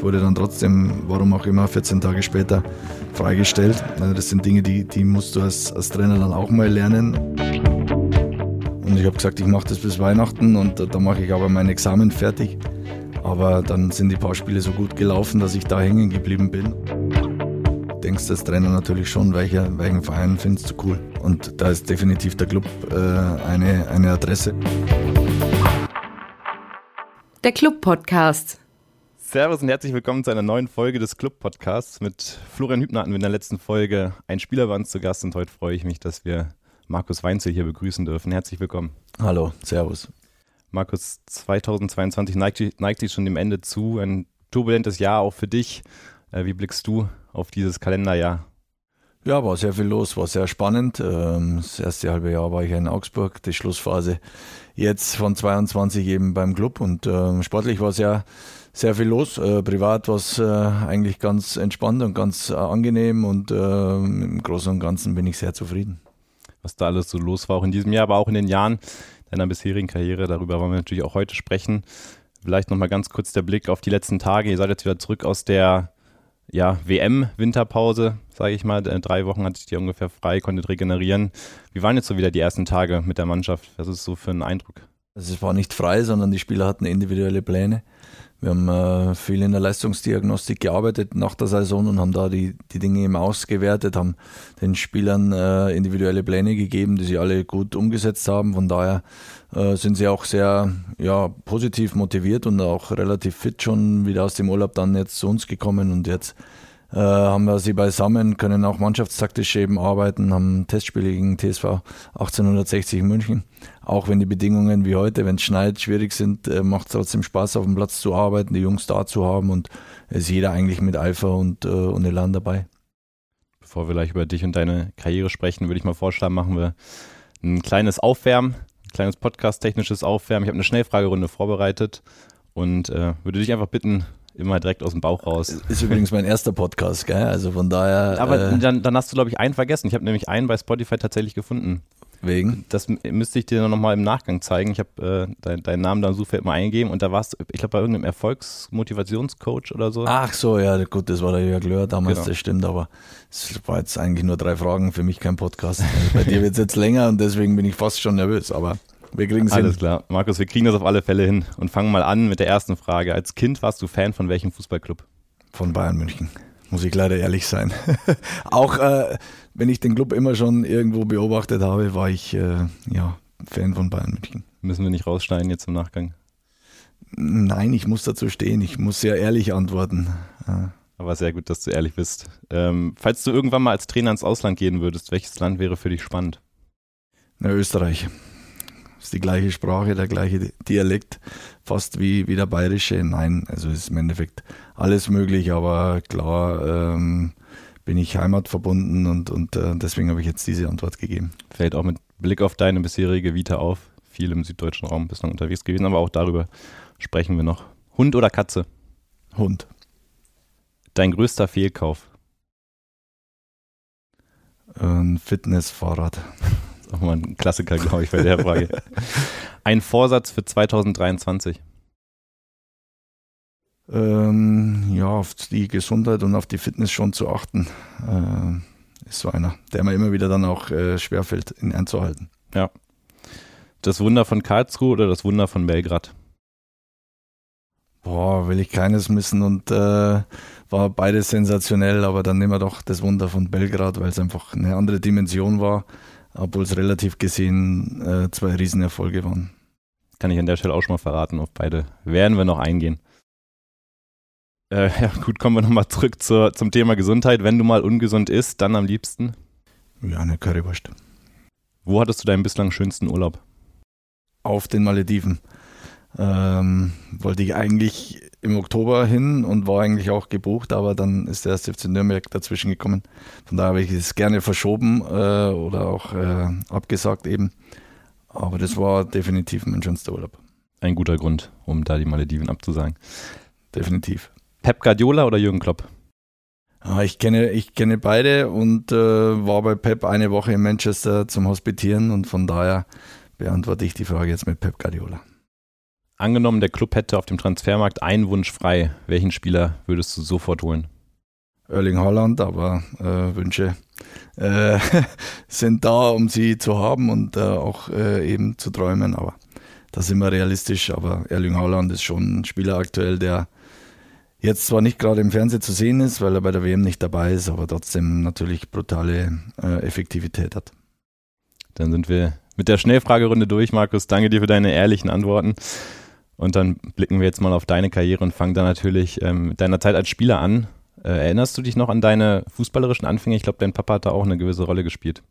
Wurde dann trotzdem, warum auch immer, 14 Tage später freigestellt. Also das sind Dinge, die, die musst du als, als Trainer dann auch mal lernen. Und ich habe gesagt, ich mache das bis Weihnachten und da mache ich aber mein Examen fertig. Aber dann sind die paar Spiele so gut gelaufen, dass ich da hängen geblieben bin. Denkst als Trainer natürlich schon, welcher, welchen Verein findest du cool. Und da ist definitiv der Club äh, eine, eine Adresse. Der Club Podcast. Servus und herzlich willkommen zu einer neuen Folge des Club Podcasts. Mit Florian Hübner hatten wir in der letzten Folge ein Spieler bei uns zu Gast und heute freue ich mich, dass wir Markus Weinzel hier begrüßen dürfen. Herzlich willkommen. Hallo, Servus. Markus, 2022 neigt, neigt sich schon dem Ende zu. Ein turbulentes Jahr auch für dich. Äh, wie blickst du auf dieses Kalenderjahr? Ja, war sehr viel los, war sehr spannend. Ähm, das erste halbe Jahr war ich in Augsburg, die Schlussphase jetzt von 22 eben beim Club und ähm, sportlich war sehr, sehr viel los. Äh, privat war es äh, eigentlich ganz entspannt und ganz angenehm und ähm, im Großen und Ganzen bin ich sehr zufrieden. Was da alles so los war, auch in diesem Jahr, aber auch in den Jahren deiner bisherigen Karriere. Darüber wollen wir natürlich auch heute sprechen. Vielleicht nochmal ganz kurz der Blick auf die letzten Tage. Ihr seid jetzt wieder zurück aus der ja, WM-Winterpause, sage ich mal. Äh, drei Wochen hatte ich die ungefähr frei, konntet regenerieren. Wie waren jetzt so wieder die ersten Tage mit der Mannschaft? Was ist so für ein Eindruck? Also es war nicht frei, sondern die Spieler hatten individuelle Pläne. Wir haben äh, viel in der Leistungsdiagnostik gearbeitet nach der Saison und haben da die, die Dinge eben ausgewertet, haben den Spielern äh, individuelle Pläne gegeben, die sie alle gut umgesetzt haben. Von daher äh, sind sie auch sehr ja, positiv motiviert und auch relativ fit schon wieder aus dem Urlaub dann jetzt zu uns gekommen und jetzt äh, haben wir sie beisammen, können auch mannschaftstaktisch eben arbeiten, haben Testspiele gegen TSV 1860 in München. Auch wenn die Bedingungen wie heute, wenn es schneit, schwierig sind, äh, macht es trotzdem Spaß, auf dem Platz zu arbeiten, die Jungs da zu haben und es ist jeder eigentlich mit Eifer und, äh, und Elan dabei. Bevor wir gleich über dich und deine Karriere sprechen, würde ich mal vorschlagen, machen wir ein kleines Aufwärmen, ein kleines podcast-technisches Aufwärmen. Ich habe eine Schnellfragerunde vorbereitet und äh, würde dich einfach bitten, immer direkt aus dem Bauch raus. Ist übrigens mein erster Podcast, gell? Also von daher. Aber äh, dann, dann hast du, glaube ich, einen vergessen. Ich habe nämlich einen bei Spotify tatsächlich gefunden. Wegen? Das müsste ich dir nochmal im Nachgang zeigen. Ich habe äh, dein, deinen Namen da Suchfeld mal eingegeben und da warst du, ich glaube, bei irgendeinem Erfolgsmotivationscoach oder so. Ach so, ja, gut, das war der Jörg Löhr damals, genau. das stimmt, aber es war jetzt eigentlich nur drei Fragen, für mich kein Podcast. bei dir wird es jetzt länger und deswegen bin ich fast schon nervös, aber wir kriegen es hin. Alles klar. Markus, wir kriegen das auf alle Fälle hin und fangen mal an mit der ersten Frage. Als Kind warst du Fan von welchem Fußballclub? Von Bayern München. Muss ich leider ehrlich sein. Auch äh, wenn ich den Club immer schon irgendwo beobachtet habe, war ich äh, ja, Fan von Bayern München. Müssen wir nicht rausschneiden jetzt im Nachgang? Nein, ich muss dazu stehen. Ich muss sehr ehrlich antworten. Ja. Aber sehr gut, dass du ehrlich bist. Ähm, falls du irgendwann mal als Trainer ins Ausland gehen würdest, welches Land wäre für dich spannend? Na, Österreich ist die gleiche Sprache, der gleiche Dialekt, fast wie, wie der bayerische. Nein, also ist im Endeffekt alles möglich, aber klar ähm, bin ich heimatverbunden und, und äh, deswegen habe ich jetzt diese Antwort gegeben. Fällt auch mit Blick auf deine bisherige Vita auf, viel im süddeutschen Raum bislang unterwegs gewesen, aber auch darüber sprechen wir noch. Hund oder Katze? Hund. Dein größter Fehlkauf? Ein Fitnessfahrrad auch mal ein Klassiker, glaube ich, bei der Frage. Ein Vorsatz für 2023? Ähm, ja, auf die Gesundheit und auf die Fitness schon zu achten, äh, ist so einer, der mir immer wieder dann auch äh, schwerfällt, ihn einzuhalten. Ja. Das Wunder von Karlsruhe oder das Wunder von Belgrad? Boah, will ich keines missen und äh, war beides sensationell, aber dann nehmen wir doch das Wunder von Belgrad, weil es einfach eine andere Dimension war obwohl es relativ gesehen äh, zwei Riesenerfolge waren. Kann ich an der Stelle auch schon mal verraten, auf beide werden wir noch eingehen. Äh, ja, gut, kommen wir nochmal zurück zur, zum Thema Gesundheit. Wenn du mal ungesund isst, dann am liebsten? Ja, eine Currywurst. Wo hattest du deinen bislang schönsten Urlaub? Auf den Malediven. Ähm, wollte ich eigentlich im Oktober hin und war eigentlich auch gebucht, aber dann ist der erste FC Nürnberg dazwischen gekommen. Von daher habe ich es gerne verschoben äh, oder auch äh, abgesagt eben. Aber das war definitiv mein schönster Urlaub. Ein guter Grund, um da die Malediven abzusagen. Definitiv. Pep Guardiola oder Jürgen Klopp? Ah, ich kenne, ich kenne beide und äh, war bei Pep eine Woche in Manchester zum Hospitieren und von daher beantworte ich die Frage jetzt mit Pep Guardiola. Angenommen, der Club hätte auf dem Transfermarkt einen Wunsch frei. Welchen Spieler würdest du sofort holen? Erling Haaland, aber äh, Wünsche äh, sind da, um sie zu haben und äh, auch äh, eben zu träumen. Aber da sind wir realistisch. Aber Erling Haaland ist schon ein Spieler aktuell, der jetzt zwar nicht gerade im Fernsehen zu sehen ist, weil er bei der WM nicht dabei ist, aber trotzdem natürlich brutale äh, Effektivität hat. Dann sind wir mit der Schnellfragerunde durch, Markus. Danke dir für deine ehrlichen Antworten. Und dann blicken wir jetzt mal auf deine Karriere und fangen dann natürlich ähm, mit deiner Zeit als Spieler an. Äh, erinnerst du dich noch an deine fußballerischen Anfänge? Ich glaube, dein Papa hat da auch eine gewisse Rolle gespielt.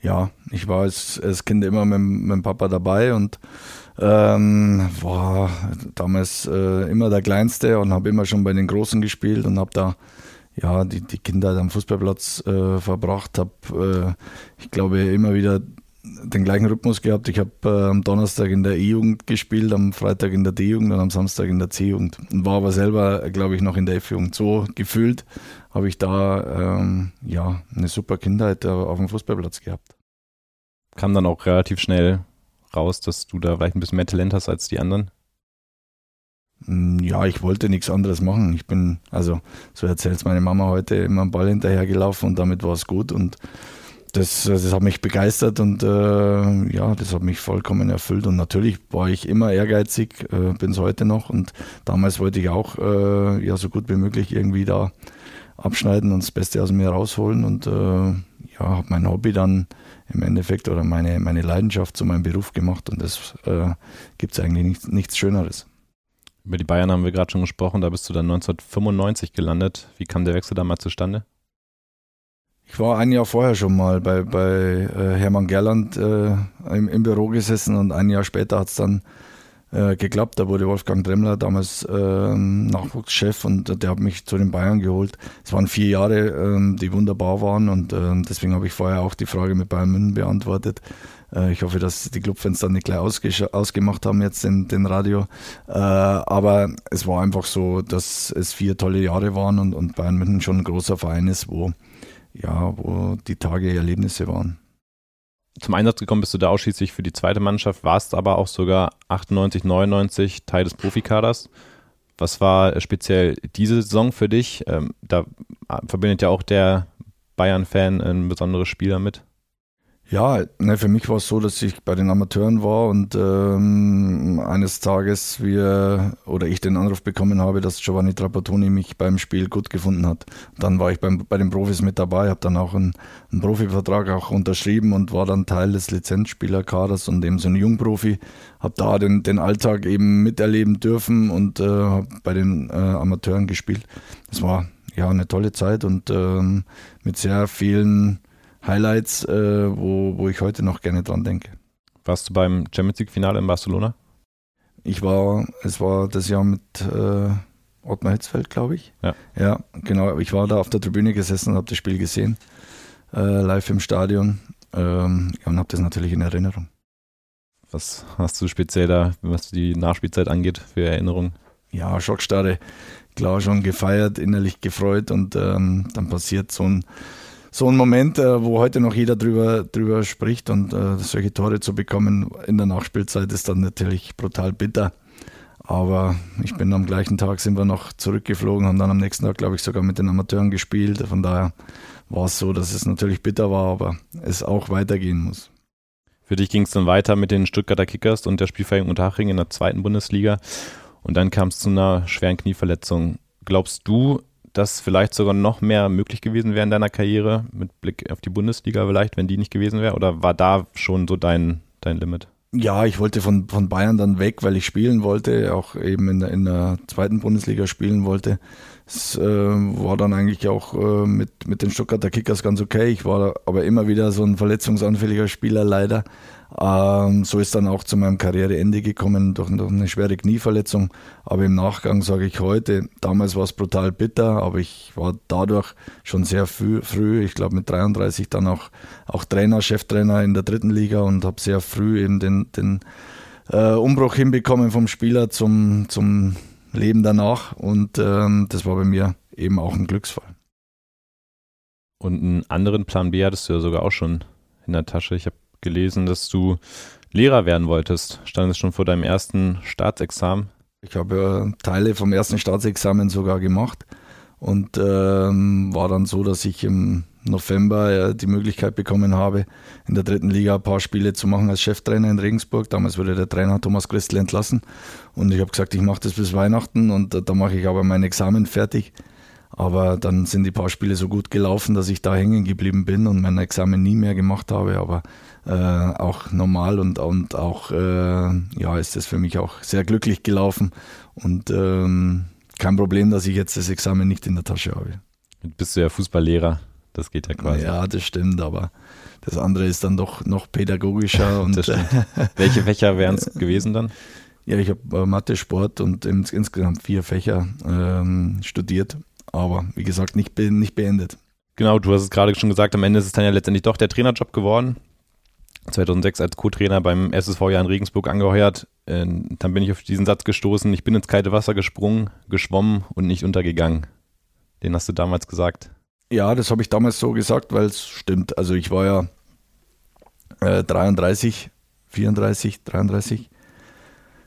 Ja, ich war als, als Kind immer mit, dem Papa dabei und ähm, war damals äh, immer der Kleinste und habe immer schon bei den Großen gespielt und habe da ja die, die Kinder am Fußballplatz äh, verbracht. Habe, äh, ich glaube, immer wieder den gleichen Rhythmus gehabt. Ich habe äh, am Donnerstag in der E-Jugend gespielt, am Freitag in der D-Jugend und am Samstag in der C-Jugend. Und war aber selber, glaube ich, noch in der F-Jugend. So gefühlt habe ich da ähm, ja, eine super Kindheit äh, auf dem Fußballplatz gehabt. Kam dann auch relativ schnell raus, dass du da vielleicht ein bisschen mehr Talent hast als die anderen? Hm, ja, ich wollte nichts anderes machen. Ich bin, also so erzählt meine Mama heute, immer am Ball hinterhergelaufen und damit war es gut. Und das, das hat mich begeistert und äh, ja, das hat mich vollkommen erfüllt. Und natürlich war ich immer ehrgeizig, äh, bin es heute noch. Und damals wollte ich auch äh, ja so gut wie möglich irgendwie da abschneiden und das Beste aus mir rausholen. Und äh, ja, habe mein Hobby dann im Endeffekt oder meine, meine Leidenschaft zu meinem Beruf gemacht. Und das äh, gibt es eigentlich nichts, nichts Schöneres. Über die Bayern haben wir gerade schon gesprochen, da bist du dann 1995 gelandet. Wie kam der Wechsel damals zustande? Ich war ein Jahr vorher schon mal bei, bei äh, Hermann Gerland äh, im, im, Büro gesessen und ein Jahr später hat es dann äh, geklappt. Da wurde Wolfgang Dremmler damals ähm, Nachwuchschef und der hat mich zu den Bayern geholt. Es waren vier Jahre, ähm, die wunderbar waren und ähm, deswegen habe ich vorher auch die Frage mit Bayern München beantwortet. Äh, ich hoffe, dass die Clubfans dann nicht gleich ausgemacht haben jetzt in den Radio. Äh, aber es war einfach so, dass es vier tolle Jahre waren und, und Bayern München schon ein großer Verein ist, wo ja, wo die Tage Erlebnisse waren. Zum Einsatz gekommen bist du da ausschließlich für die zweite Mannschaft, warst aber auch sogar 98, 99 Teil des Profikaders. Was war speziell diese Saison für dich? Ähm, da verbindet ja auch der Bayern-Fan ein besonderes Spiel damit. Ja, ne, für mich war es so, dass ich bei den Amateuren war und ähm, eines Tages wir oder ich den Anruf bekommen habe, dass Giovanni Trapattoni mich beim Spiel gut gefunden hat. Dann war ich beim, bei den Profis mit dabei, habe dann auch einen, einen, Profivertrag auch unterschrieben und war dann Teil des Lizenzspielerkaders und eben so ein Jungprofi. Habe da den, den Alltag eben miterleben dürfen und äh, habe bei den äh, Amateuren gespielt. Das war ja eine tolle Zeit und ähm, mit sehr vielen Highlights, äh, wo, wo ich heute noch gerne dran denke. Warst du beim Champions League-Finale in Barcelona? Ich war, es war das Jahr mit äh, Ottmar Hitzfeld, glaube ich. Ja. ja, genau. Ich war da auf der Tribüne gesessen und habe das Spiel gesehen, äh, live im Stadion. Ähm, ja, und habe das natürlich in Erinnerung. Was hast du speziell da, was die Nachspielzeit angeht, für Erinnerungen? Ja, Schockstarre. Klar, schon gefeiert, innerlich gefreut und ähm, dann passiert so ein so ein Moment, äh, wo heute noch jeder drüber, drüber spricht und äh, solche Tore zu bekommen in der Nachspielzeit ist dann natürlich brutal bitter. Aber ich bin am gleichen Tag sind wir noch zurückgeflogen, haben dann am nächsten Tag, glaube ich, sogar mit den Amateuren gespielt. Von daher war es so, dass es natürlich bitter war, aber es auch weitergehen muss. Für dich ging es dann weiter mit den Stuttgarter Kickers und der Spielvereinigung Unterhaching in der zweiten Bundesliga. Und dann kam es zu einer schweren Knieverletzung. Glaubst du, dass vielleicht sogar noch mehr möglich gewesen wäre in deiner Karriere, mit Blick auf die Bundesliga vielleicht, wenn die nicht gewesen wäre? Oder war da schon so dein, dein Limit? Ja, ich wollte von, von Bayern dann weg, weil ich spielen wollte, auch eben in der, in der zweiten Bundesliga spielen wollte. Es äh, war dann eigentlich auch äh, mit, mit den Stuttgarter Kickers ganz okay. Ich war aber immer wieder so ein verletzungsanfälliger Spieler leider. Ähm, so ist dann auch zu meinem Karriereende gekommen durch, durch eine schwere Knieverletzung. Aber im Nachgang sage ich heute, damals war es brutal bitter, aber ich war dadurch schon sehr früh, früh ich glaube mit 33 dann auch, auch Trainer, Cheftrainer in der dritten Liga und habe sehr früh eben den, den äh, Umbruch hinbekommen vom Spieler zum, zum Leben danach. Und ähm, das war bei mir eben auch ein Glücksfall. Und einen anderen Plan B hattest du ja sogar auch schon in der Tasche. Ich habe gelesen, dass du Lehrer werden wolltest. Stand es schon vor deinem ersten Staatsexamen? Ich habe äh, Teile vom ersten Staatsexamen sogar gemacht und ähm, war dann so, dass ich im November äh, die Möglichkeit bekommen habe, in der dritten Liga ein paar Spiele zu machen als Cheftrainer in Regensburg. Damals wurde der Trainer Thomas Christel entlassen und ich habe gesagt, ich mache das bis Weihnachten und äh, da mache ich aber mein Examen fertig. Aber dann sind die paar Spiele so gut gelaufen, dass ich da hängen geblieben bin und mein Examen nie mehr gemacht habe. Aber äh, auch normal und, und auch, äh, ja, ist das für mich auch sehr glücklich gelaufen und ähm, kein Problem, dass ich jetzt das Examen nicht in der Tasche habe. Jetzt bist du ja Fußballlehrer, das geht ja quasi. Ja, das stimmt, aber das andere ist dann doch noch pädagogischer. und Welche Fächer wären es gewesen dann? Ja, ich habe äh, Mathe, Sport und ins, insgesamt vier Fächer ähm, studiert, aber wie gesagt, nicht, be nicht beendet. Genau, du hast es gerade schon gesagt, am Ende ist es dann ja letztendlich doch der Trainerjob geworden. 2006 als Co-Trainer beim SSV ja in Regensburg angeheuert. Äh, dann bin ich auf diesen Satz gestoßen, ich bin ins kalte Wasser gesprungen, geschwommen und nicht untergegangen. Den hast du damals gesagt. Ja, das habe ich damals so gesagt, weil es stimmt. Also ich war ja äh, 33, 34, 33,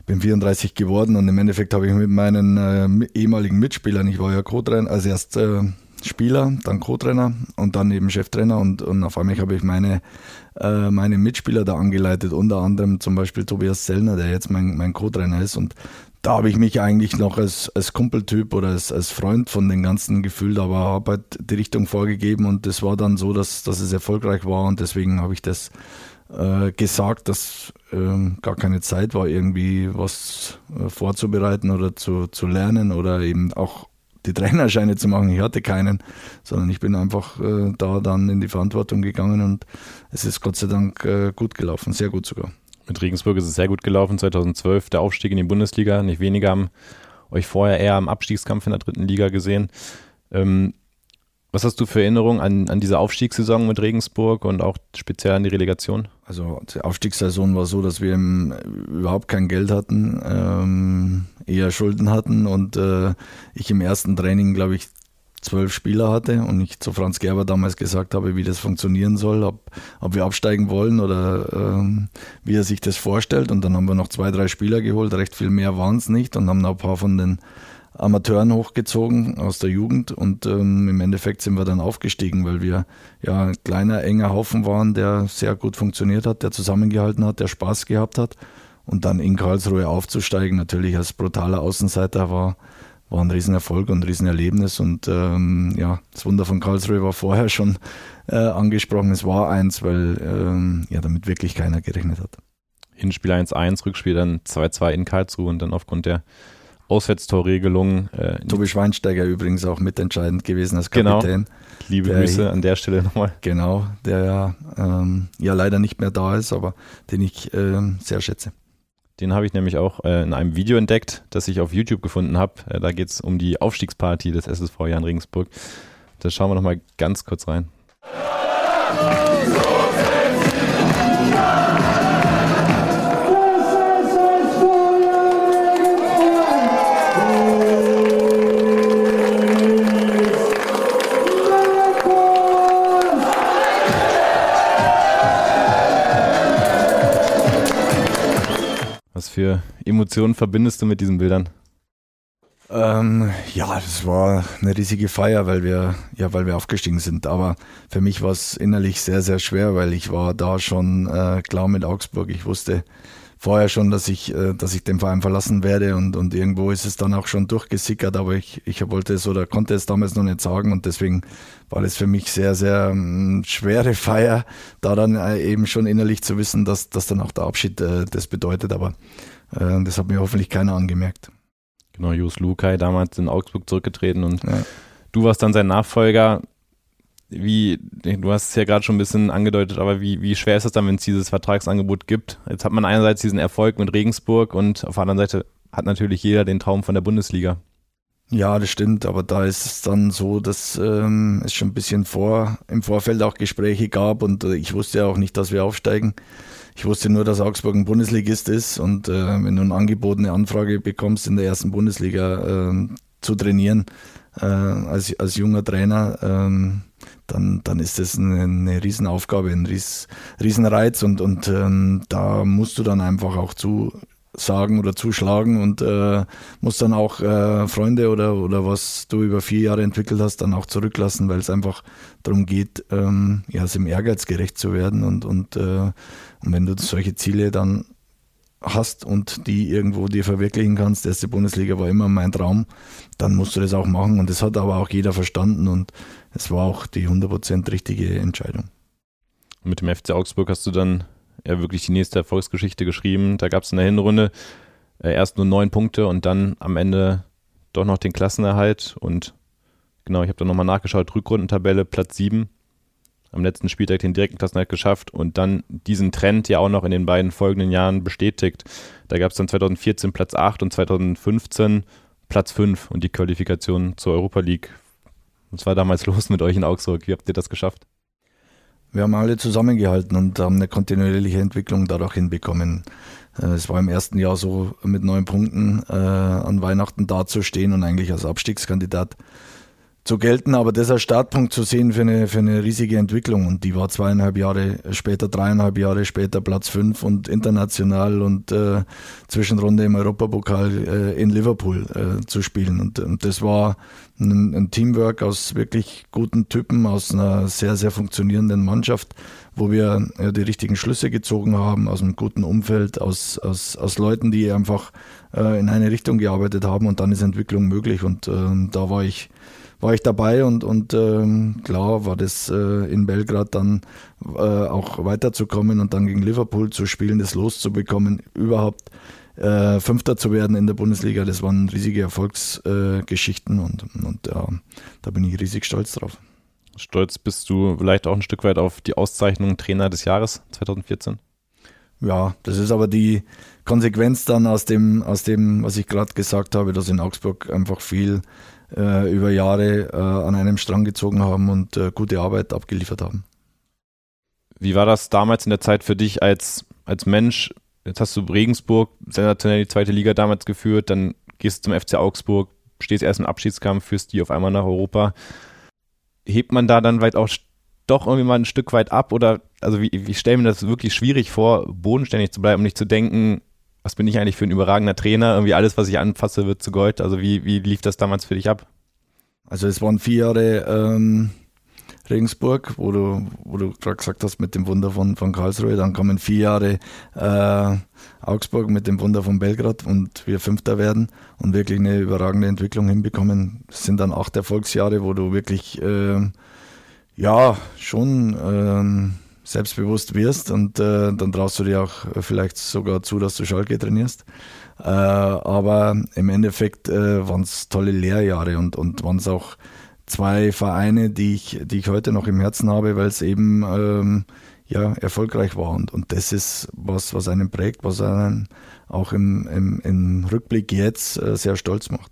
bin 34 geworden und im Endeffekt habe ich mit meinen äh, ehemaligen Mitspielern, ich war ja Co-Trainer, also erst äh, Spieler, dann Co-Trainer und dann eben Cheftrainer und, und auf einmal habe ich meine, äh, meine Mitspieler da angeleitet, unter anderem zum Beispiel Tobias Zellner, der jetzt mein, mein Co-Trainer ist und da habe ich mich eigentlich noch als, als Kumpeltyp oder als, als Freund von den ganzen gefühlt, aber habe halt die Richtung vorgegeben und das war dann so, dass, dass es erfolgreich war und deswegen habe ich das äh, gesagt, dass äh, gar keine Zeit war, irgendwie was äh, vorzubereiten oder zu, zu lernen oder eben auch die Trainerscheine zu machen. Ich hatte keinen, sondern ich bin einfach äh, da dann in die Verantwortung gegangen und es ist Gott sei Dank äh, gut gelaufen, sehr gut sogar. Mit Regensburg ist es sehr gut gelaufen. 2012 der Aufstieg in die Bundesliga. Nicht weniger haben euch vorher eher im Abstiegskampf in der dritten Liga gesehen. Ähm, was hast du für Erinnerungen an, an diese Aufstiegssaison mit Regensburg und auch speziell an die Relegation? Also die Aufstiegssaison war so, dass wir im, überhaupt kein Geld hatten, ähm, eher Schulden hatten und äh, ich im ersten Training, glaube ich, zwölf Spieler hatte und ich zu Franz Gerber damals gesagt habe, wie das funktionieren soll, ob, ob wir absteigen wollen oder ähm, wie er sich das vorstellt. Und dann haben wir noch zwei, drei Spieler geholt, recht viel mehr waren es nicht und haben noch ein paar von den Amateuren hochgezogen aus der Jugend und ähm, im Endeffekt sind wir dann aufgestiegen, weil wir ja ein kleiner, enger Haufen waren, der sehr gut funktioniert hat, der zusammengehalten hat, der Spaß gehabt hat. Und dann in Karlsruhe aufzusteigen, natürlich als brutaler Außenseiter, war, war ein Riesenerfolg und ein Riesenerlebnis. Und ähm, ja, das Wunder von Karlsruhe war vorher schon äh, angesprochen. Es war eins, weil ähm, ja damit wirklich keiner gerechnet hat. Hinspiel 1-1, Rückspiel dann 2-2 in Karlsruhe und dann aufgrund der Auswärtstorregelung. Äh, Tobi Schweinsteiger übrigens auch mitentscheidend gewesen als genau. Kapitän. Genau. Liebe Grüße an der Stelle nochmal. Genau, der ja, ähm, ja leider nicht mehr da ist, aber den ich ähm, sehr schätze. Den habe ich nämlich auch äh, in einem Video entdeckt, das ich auf YouTube gefunden habe. Äh, da geht es um die Aufstiegsparty des SSV Jan Regensburg. Da schauen wir nochmal ganz kurz rein. Für Emotionen verbindest du mit diesen Bildern? Ähm, ja, das war eine riesige Feier, weil wir, ja, weil wir aufgestiegen sind. Aber für mich war es innerlich sehr, sehr schwer, weil ich war da schon äh, klar mit Augsburg. Ich wusste, vorher schon, dass ich, äh, dass ich den Verein verlassen werde und, und irgendwo ist es dann auch schon durchgesickert, aber ich, ich wollte es oder konnte es damals noch nicht sagen und deswegen war das für mich sehr, sehr ähm, schwere Feier, da dann äh, eben schon innerlich zu wissen, dass, dass dann auch der Abschied äh, das bedeutet, aber äh, das hat mir hoffentlich keiner angemerkt. Genau, Jus Lukai damals in Augsburg zurückgetreten und ja. du warst dann sein Nachfolger wie, du hast es ja gerade schon ein bisschen angedeutet, aber wie, wie schwer ist es dann, wenn es dieses Vertragsangebot gibt? Jetzt hat man einerseits diesen Erfolg mit Regensburg und auf der anderen Seite hat natürlich jeder den Traum von der Bundesliga. Ja, das stimmt, aber da ist es dann so, dass ähm, es schon ein bisschen vor, im Vorfeld auch Gespräche gab und äh, ich wusste ja auch nicht, dass wir aufsteigen. Ich wusste nur, dass Augsburg ein Bundesligist ist und äh, wenn du ein Angebot, eine Anfrage bekommst in der ersten Bundesliga, äh, zu trainieren äh, als, als junger Trainer, ähm, dann, dann ist das eine, eine Riesenaufgabe, ein Ries, Riesenreiz und, und ähm, da musst du dann einfach auch zu sagen oder zuschlagen und äh, musst dann auch äh, Freunde oder, oder was du über vier Jahre entwickelt hast, dann auch zurücklassen, weil es einfach darum geht, ähm, ja, dem Ehrgeiz gerecht zu werden und, und, äh, und wenn du solche Ziele dann hast und die irgendwo dir verwirklichen kannst, erste Bundesliga war immer mein Traum, dann musst du das auch machen und das hat aber auch jeder verstanden und es war auch die 100% richtige Entscheidung. Mit dem FC Augsburg hast du dann ja wirklich die nächste Erfolgsgeschichte geschrieben. Da gab es in der Hinrunde äh, erst nur neun Punkte und dann am Ende doch noch den Klassenerhalt und genau, ich habe da nochmal nachgeschaut, Rückrundentabelle Platz sieben am letzten Spieltag den direkten Klassenerhalt geschafft und dann diesen Trend ja auch noch in den beiden folgenden Jahren bestätigt. Da gab es dann 2014 Platz 8 und 2015 Platz 5 und die Qualifikation zur Europa League. Was war damals los mit euch in Augsburg? Wie habt ihr das geschafft? Wir haben alle zusammengehalten und haben eine kontinuierliche Entwicklung dadurch hinbekommen. Äh, es war im ersten Jahr so, mit neun Punkten äh, an Weihnachten dazustehen und eigentlich als Abstiegskandidat zu gelten, aber das als Startpunkt zu sehen für eine, für eine riesige Entwicklung. Und die war zweieinhalb Jahre später, dreieinhalb Jahre später Platz fünf und international und äh, Zwischenrunde im Europapokal äh, in Liverpool äh, zu spielen. Und, und das war ein, ein, Teamwork aus wirklich guten Typen, aus einer sehr, sehr funktionierenden Mannschaft, wo wir ja, die richtigen Schlüsse gezogen haben, aus einem guten Umfeld, aus, aus, aus Leuten, die einfach äh, in eine Richtung gearbeitet haben und dann ist Entwicklung möglich. Und äh, da war ich war ich dabei und, und ähm, klar war das äh, in Belgrad dann äh, auch weiterzukommen und dann gegen Liverpool zu spielen, das loszubekommen, überhaupt äh, Fünfter zu werden in der Bundesliga, das waren riesige Erfolgsgeschichten und, und ja, da bin ich riesig stolz drauf. Stolz bist du vielleicht auch ein Stück weit auf die Auszeichnung Trainer des Jahres 2014? Ja, das ist aber die Konsequenz dann aus dem, aus dem, was ich gerade gesagt habe, dass in Augsburg einfach viel äh, über Jahre äh, an einem Strang gezogen haben und äh, gute Arbeit abgeliefert haben. Wie war das damals in der Zeit für dich als, als Mensch? Jetzt hast du Regensburg sensationell die zweite Liga damals geführt, dann gehst du zum FC Augsburg, stehst erst im Abschiedskampf, führst die auf einmal nach Europa. Hebt man da dann vielleicht auch doch irgendwie mal ein Stück weit ab oder also wie, ich stelle mir das wirklich schwierig vor, bodenständig zu bleiben und nicht zu denken, was bin ich eigentlich für ein überragender Trainer? Irgendwie alles, was ich anfasse, wird zu Gold. Also wie, wie lief das damals für dich ab? Also es waren vier Jahre ähm, Regensburg, wo du, wo du gerade gesagt hast, mit dem Wunder von, von Karlsruhe. Dann kamen vier Jahre äh, Augsburg mit dem Wunder von Belgrad und wir Fünfter werden und wirklich eine überragende Entwicklung hinbekommen. Es sind dann acht Erfolgsjahre, wo du wirklich äh, ja schon ähm, selbstbewusst wirst und äh, dann traust du dir auch vielleicht sogar zu, dass du Schalke trainierst. Äh, aber im Endeffekt äh, waren es tolle Lehrjahre und, und waren es auch zwei Vereine, die ich, die ich heute noch im Herzen habe, weil es eben ähm, ja, erfolgreich war. Und, und das ist was, was einen prägt, was einen auch im, im, im Rückblick jetzt äh, sehr stolz macht.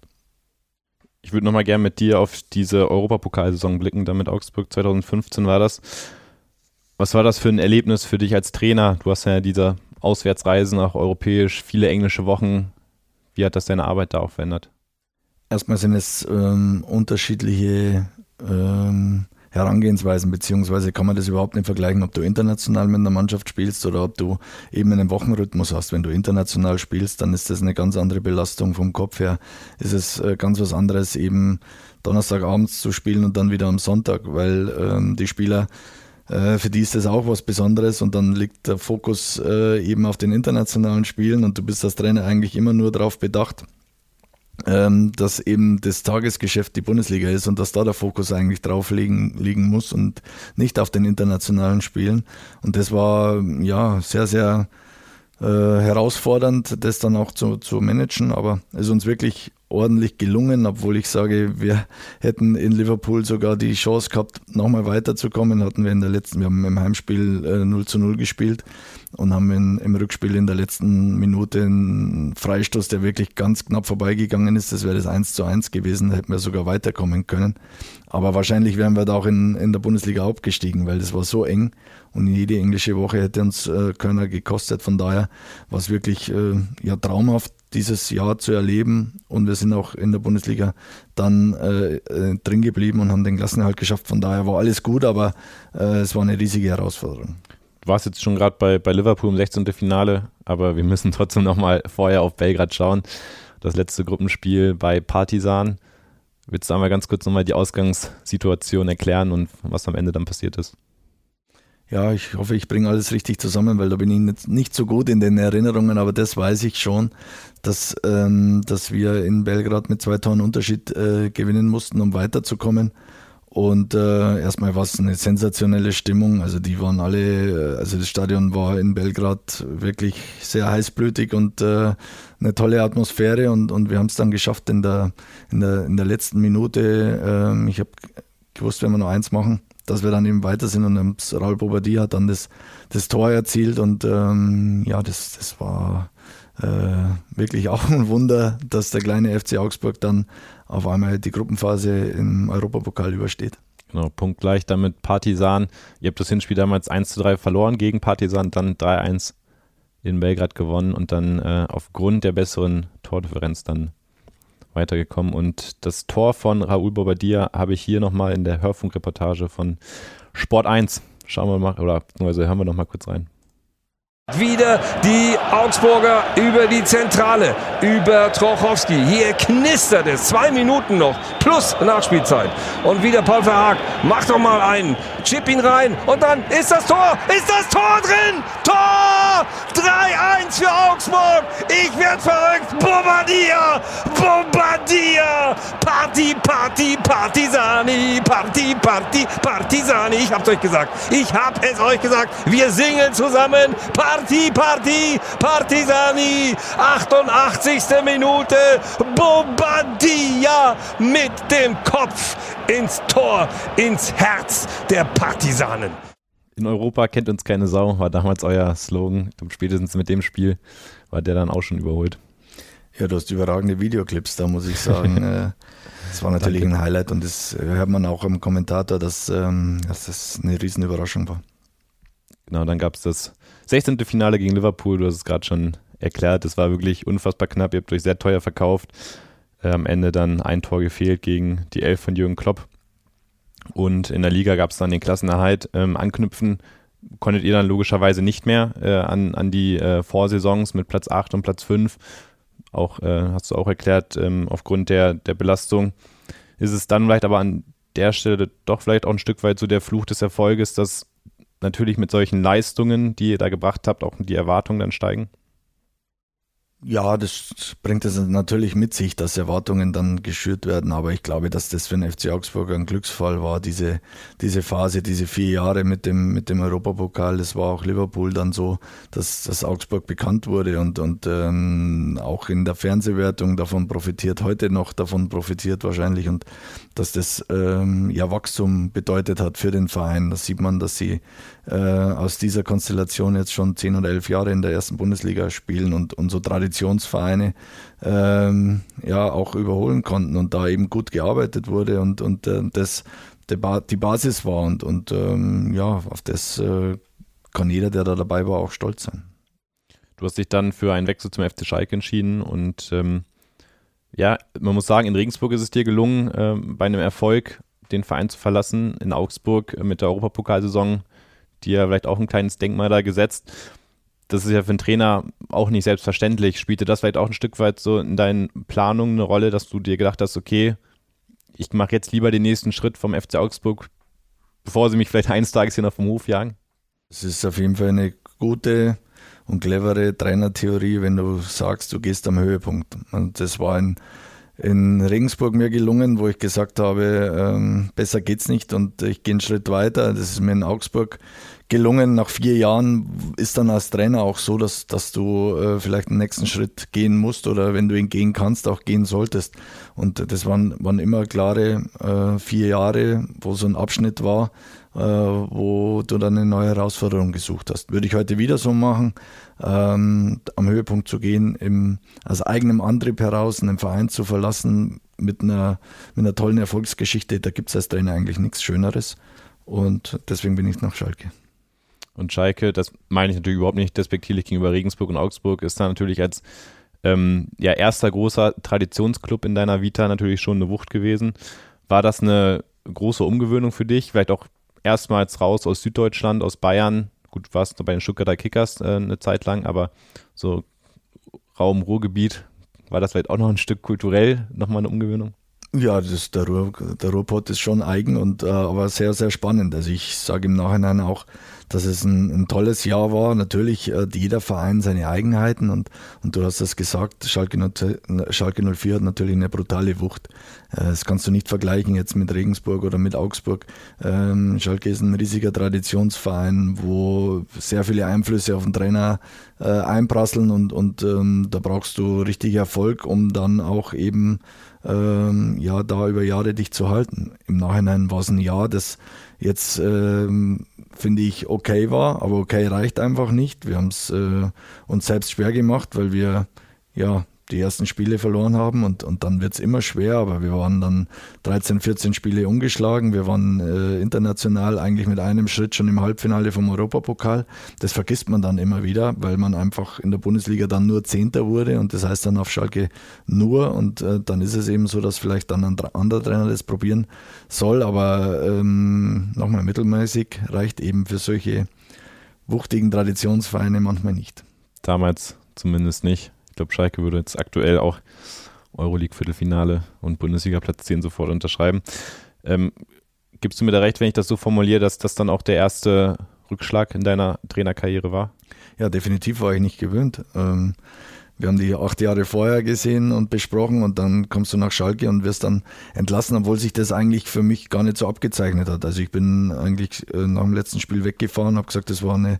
Ich würde nochmal gerne mit dir auf diese Europapokalsaison blicken, damit Augsburg 2015 war das. Was war das für ein Erlebnis für dich als Trainer? Du hast ja diese Auswärtsreisen nach europäisch, viele englische Wochen. Wie hat das deine Arbeit da auch verändert? Erstmal sind es ähm, unterschiedliche ähm, Herangehensweisen, beziehungsweise kann man das überhaupt nicht vergleichen, ob du international mit einer Mannschaft spielst oder ob du eben einen Wochenrhythmus hast. Wenn du international spielst, dann ist das eine ganz andere Belastung vom Kopf her. Ist es äh, ganz was anderes, eben Donnerstagabends zu spielen und dann wieder am Sonntag, weil ähm, die Spieler für die ist das auch was Besonderes und dann liegt der Fokus äh, eben auf den internationalen Spielen und du bist als Trainer eigentlich immer nur darauf bedacht, ähm, dass eben das Tagesgeschäft die Bundesliga ist und dass da der Fokus eigentlich drauf liegen, liegen muss und nicht auf den internationalen Spielen. Und das war ja sehr, sehr äh, herausfordernd, das dann auch zu, zu managen, aber es ist uns wirklich ordentlich gelungen, obwohl ich sage, wir hätten in Liverpool sogar die Chance gehabt, nochmal weiterzukommen. Hatten wir in der letzten, wir haben im Heimspiel äh, 0 zu 0 gespielt und haben in, im Rückspiel in der letzten Minute einen Freistoß, der wirklich ganz knapp vorbeigegangen ist. Das wäre das 1 zu 1 gewesen, da hätten wir sogar weiterkommen können. Aber wahrscheinlich wären wir da auch in, in der Bundesliga abgestiegen, weil das war so eng und jede englische Woche hätte uns äh, Körner gekostet. Von daher war es wirklich äh, ja, traumhaft dieses Jahr zu erleben und wir sind auch in der Bundesliga dann äh, äh, drin geblieben und haben den Klassenerhalt geschafft. Von daher war alles gut, aber äh, es war eine riesige Herausforderung. Du warst jetzt schon gerade bei, bei Liverpool im 16. Finale, aber wir müssen trotzdem nochmal vorher auf Belgrad schauen. Das letzte Gruppenspiel bei Partisan. Willst du einmal ganz kurz nochmal die Ausgangssituation erklären und was am Ende dann passiert ist? Ja, ich hoffe, ich bringe alles richtig zusammen, weil da bin ich nicht, nicht so gut in den Erinnerungen, aber das weiß ich schon, dass, ähm, dass wir in Belgrad mit zwei Toren Unterschied äh, gewinnen mussten, um weiterzukommen. Und äh, erstmal war es eine sensationelle Stimmung. Also die waren alle, äh, also das Stadion war in Belgrad wirklich sehr heißblütig und äh, eine tolle Atmosphäre und, und wir haben es dann geschafft in der, in der, in der letzten Minute. Äh, ich habe gewusst, wenn wir noch eins machen, dass wir dann eben weiter sind und Raul Bobadilla hat dann das, das Tor erzielt und ähm, ja, das, das war äh, wirklich auch ein Wunder, dass der kleine FC Augsburg dann auf einmal die Gruppenphase im Europapokal übersteht. Genau, punktgleich damit Partisan. Ihr habt das Hinspiel damals 1 zu 3 verloren gegen Partisan, dann 3-1 in Belgrad gewonnen und dann äh, aufgrund der besseren Tordifferenz dann weitergekommen. Und das Tor von Raúl Bobadilla habe ich hier nochmal in der Hörfunkreportage von Sport 1. Schauen wir mal, oder beziehungsweise hören wir nochmal kurz rein. Wieder die Augsburger über die Zentrale, über Trochowski. Hier knistert es. Zwei Minuten noch plus Nachspielzeit. Und wieder Paul Verhaag. Macht doch mal einen. Chip ihn rein. Und dann ist das Tor. Ist das Tor drin? Tor! 3-1 für Augsburg. Ich werde verrückt. Bombardier! Bombardier! Party, Party, Partisani. Party, Party, Partisani. Ich hab's euch gesagt. Ich hab es euch gesagt. Wir singen zusammen. Party. Party, Party, Partisani, 88. Minute, Bobadilla mit dem Kopf ins Tor, ins Herz der Partisanen. In Europa kennt uns keine Sau, war damals euer Slogan. Spätestens mit dem Spiel war der dann auch schon überholt. Ja, du hast überragende Videoclips da, muss ich sagen. Äh, das war natürlich Danke. ein Highlight und das hört man auch im Kommentator, dass, ähm, dass das eine riesen Überraschung war. Genau, dann gab es das 16. Finale gegen Liverpool, du hast es gerade schon erklärt, es war wirklich unfassbar knapp, ihr habt euch sehr teuer verkauft. Äh, am Ende dann ein Tor gefehlt gegen die Elf von Jürgen Klopp. Und in der Liga gab es dann den Klassenerhalt. Ähm, anknüpfen konntet ihr dann logischerweise nicht mehr äh, an, an die äh, Vorsaisons mit Platz 8 und Platz 5. Auch, äh, hast du auch erklärt, ähm, aufgrund der, der Belastung ist es dann vielleicht aber an der Stelle doch vielleicht auch ein Stück weit so der Fluch des Erfolges, dass natürlich mit solchen Leistungen, die ihr da gebracht habt, auch die Erwartungen dann steigen? Ja, das bringt es natürlich mit sich, dass Erwartungen dann geschürt werden. Aber ich glaube, dass das für den FC Augsburg ein Glücksfall war, diese, diese Phase, diese vier Jahre mit dem, mit dem Europapokal. Das war auch Liverpool dann so, dass, dass Augsburg bekannt wurde und, und ähm, auch in der Fernsehwertung davon profitiert, heute noch davon profitiert wahrscheinlich. Und dass das ähm, ja Wachstum bedeutet hat für den Verein. Das sieht man, dass sie äh, aus dieser Konstellation jetzt schon zehn oder elf Jahre in der ersten Bundesliga spielen und, und so Traditionsvereine ähm, ja auch überholen konnten und da eben gut gearbeitet wurde und, und äh, das ba die Basis war und, und ähm, ja, auf das äh, kann jeder, der da dabei war, auch stolz sein. Du hast dich dann für einen Wechsel zum FC Schalke entschieden und ähm, ja, man muss sagen, in Regensburg ist es dir gelungen, äh, bei einem Erfolg den Verein zu verlassen. In Augsburg äh, mit der Europapokalsaison dir vielleicht auch ein kleines Denkmal da gesetzt. Das ist ja für einen Trainer auch nicht selbstverständlich. Spielte das vielleicht auch ein Stück weit so in deinen Planungen eine Rolle, dass du dir gedacht hast, okay, ich mache jetzt lieber den nächsten Schritt vom FC Augsburg, bevor sie mich vielleicht eines Tages hier noch vom Hof jagen? Es ist auf jeden Fall eine gute und clevere Trainertheorie, wenn du sagst, du gehst am Höhepunkt. Und das war in, in Regensburg mir gelungen, wo ich gesagt habe, ähm, besser geht's nicht und ich gehe einen Schritt weiter. Das ist mir in Augsburg gelungen. Nach vier Jahren ist dann als Trainer auch so, dass, dass du äh, vielleicht den nächsten Schritt gehen musst oder wenn du ihn gehen kannst, auch gehen solltest. Und das waren, waren immer klare äh, vier Jahre, wo so ein Abschnitt war, wo du dann eine neue Herausforderung gesucht hast. Würde ich heute wieder so machen, ähm, am Höhepunkt zu gehen, im, aus eigenem Antrieb heraus einen Verein zu verlassen mit einer, mit einer tollen Erfolgsgeschichte. Da gibt es als Trainer eigentlich nichts Schöneres. Und deswegen bin ich nach Schalke. Und Schalke, das meine ich natürlich überhaupt nicht despektierlich gegenüber Regensburg und Augsburg, ist da natürlich als Ähm, ja, erster großer Traditionsclub in deiner Vita natürlich schon eine Wucht gewesen. War das eine große Umgewöhnung für dich? Vielleicht auch erstmals raus aus Süddeutschland, aus Bayern. Gut, warst du bei den Stuttgarter Kickers äh, eine Zeit lang, aber so Raum Ruhrgebiet, war das vielleicht auch noch ein Stück kulturell nochmal eine Umgewöhnung? Ja, das, der, Ruhr, der Ruhrpott ist schon eigen und äh, aber sehr, sehr spannend. Also ich sage im Nachhinein auch, dass es ein, ein tolles Jahr war. Natürlich hat jeder Verein seine Eigenheiten und, und du hast es gesagt, Schalke, Schalke 04 hat natürlich eine brutale Wucht. Äh, das kannst du nicht vergleichen jetzt mit Regensburg oder mit Augsburg. Ähm, Schalke ist ein riesiger Traditionsverein, wo sehr viele Einflüsse auf den Trainer äh, einprasseln und, und ähm, da brauchst du richtig Erfolg, um dann auch eben ähm, ja, da über Jahre dich zu halten. Im Nachhinein war es ein Jahr, das jetzt ähm, finde ich okay war, aber okay reicht einfach nicht. Wir haben es äh, uns selbst schwer gemacht, weil wir ja die ersten Spiele verloren haben und, und dann wird es immer schwer, aber wir waren dann 13, 14 Spiele ungeschlagen. Wir waren äh, international eigentlich mit einem Schritt schon im Halbfinale vom Europapokal. Das vergisst man dann immer wieder, weil man einfach in der Bundesliga dann nur Zehnter wurde und das heißt dann auf Schalke nur und äh, dann ist es eben so, dass vielleicht dann ein anderer Trainer das probieren soll, aber ähm, nochmal mittelmäßig reicht eben für solche wuchtigen Traditionsvereine manchmal nicht. Damals zumindest nicht glaube, Schalke würde jetzt aktuell auch Euroleague-Viertelfinale und Bundesliga-Platz 10 sofort unterschreiben. Ähm, gibst du mir da recht, wenn ich das so formuliere, dass das dann auch der erste Rückschlag in deiner Trainerkarriere war? Ja, definitiv war ich nicht gewöhnt. Ähm, wir haben die acht Jahre vorher gesehen und besprochen und dann kommst du nach Schalke und wirst dann entlassen, obwohl sich das eigentlich für mich gar nicht so abgezeichnet hat. Also ich bin eigentlich äh, nach dem letzten Spiel weggefahren, habe gesagt, das war eine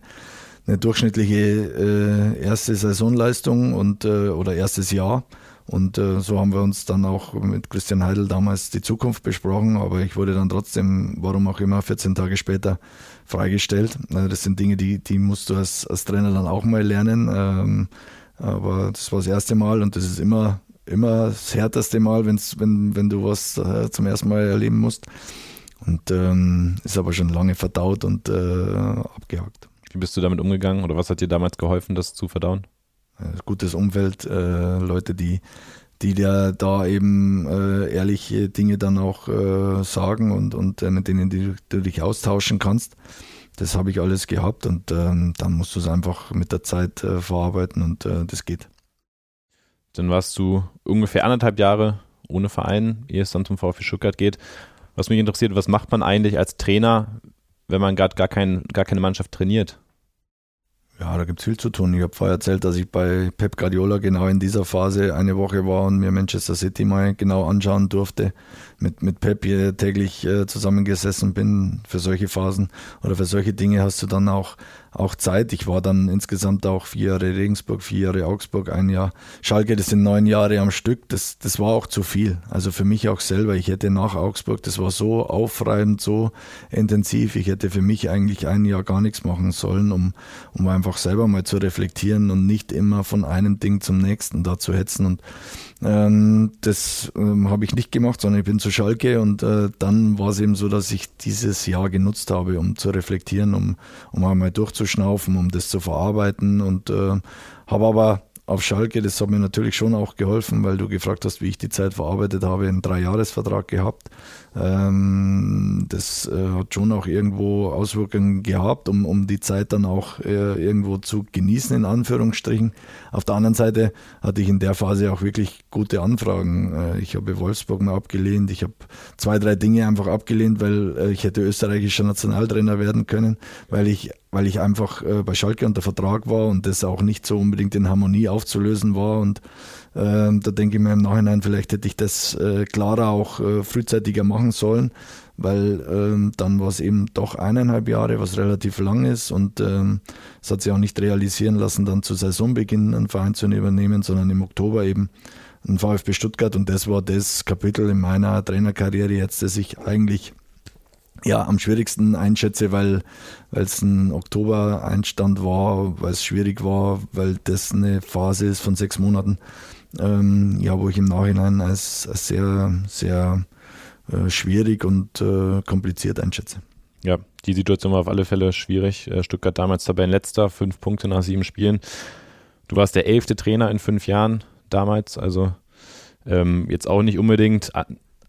eine durchschnittliche äh, erste Saisonleistung und äh, oder erstes Jahr. Und äh, so haben wir uns dann auch mit Christian Heidel damals die Zukunft besprochen, aber ich wurde dann trotzdem, warum auch immer, 14 Tage später freigestellt. Also das sind Dinge, die, die musst du als, als Trainer dann auch mal lernen. Ähm, aber das war das erste Mal und das ist immer, immer das härteste Mal, wenn's, wenn, wenn du was äh, zum ersten Mal erleben musst. Und ähm, ist aber schon lange verdaut und äh, abgehakt. Wie bist du damit umgegangen oder was hat dir damals geholfen, das zu verdauen? Gutes Umfeld, äh, Leute, die, die dir da eben äh, ehrliche Dinge dann auch äh, sagen und, und äh, mit denen du, du dich austauschen kannst. Das habe ich alles gehabt und ähm, dann musst du es einfach mit der Zeit äh, verarbeiten und äh, das geht. Dann warst du ungefähr anderthalb Jahre ohne Verein, ehe es dann zum VfB Stuttgart geht. Was mich interessiert, was macht man eigentlich als Trainer, wenn man gerade gar, kein, gar keine Mannschaft trainiert? Ja, da gibt es viel zu tun. Ich habe vorher erzählt, dass ich bei Pep Guardiola genau in dieser Phase eine Woche war und mir Manchester City mal genau anschauen durfte. Mit, mit Pep hier täglich äh, zusammengesessen bin für solche Phasen oder für solche Dinge hast du dann auch auch Zeit. Ich war dann insgesamt auch vier Jahre Regensburg, vier Jahre Augsburg, ein Jahr Schalke, das sind neun Jahre am Stück. Das, das war auch zu viel. Also für mich auch selber. Ich hätte nach Augsburg, das war so aufreibend, so intensiv. Ich hätte für mich eigentlich ein Jahr gar nichts machen sollen, um, um einfach selber mal zu reflektieren und nicht immer von einem Ding zum nächsten da zu hetzen. Und ähm, das ähm, habe ich nicht gemacht, sondern ich bin zu Schalke und äh, dann war es eben so, dass ich dieses Jahr genutzt habe, um zu reflektieren, um, um einmal durchzuschnaufen, um das zu verarbeiten und äh, habe aber auf Schalke, das hat mir natürlich schon auch geholfen, weil du gefragt hast, wie ich die Zeit verarbeitet habe, einen Dreijahresvertrag gehabt ähm, das äh, hat schon auch irgendwo Auswirkungen gehabt, um, um die Zeit dann auch äh, irgendwo zu genießen, in Anführungsstrichen. Auf der anderen Seite hatte ich in der Phase auch wirklich gute Anfragen. Äh, ich habe Wolfsburg mal abgelehnt, ich habe zwei, drei Dinge einfach abgelehnt, weil äh, ich hätte österreichischer Nationaltrainer werden können, weil ich weil ich einfach äh, bei Schalke unter Vertrag war und das auch nicht so unbedingt in Harmonie aufzulösen war und da denke ich mir im Nachhinein, vielleicht hätte ich das äh, klarer auch äh, frühzeitiger machen sollen, weil ähm, dann war es eben doch eineinhalb Jahre, was relativ lang ist und ähm, es hat sich auch nicht realisieren lassen, dann zu Saisonbeginn einen Verein zu übernehmen, sondern im Oktober eben ein VfB Stuttgart und das war das Kapitel in meiner Trainerkarriere jetzt, das ich eigentlich ja, am schwierigsten einschätze, weil es ein Oktober-Einstand war, weil es schwierig war, weil das eine Phase ist von sechs Monaten, ähm, ja, wo ich im Nachhinein als, als sehr, sehr äh, schwierig und äh, kompliziert einschätze. Ja, die Situation war auf alle Fälle schwierig. Äh, Stuttgart damals Tabellenletzter, fünf Punkte nach sieben Spielen. Du warst der elfte Trainer in fünf Jahren damals, also ähm, jetzt auch nicht unbedingt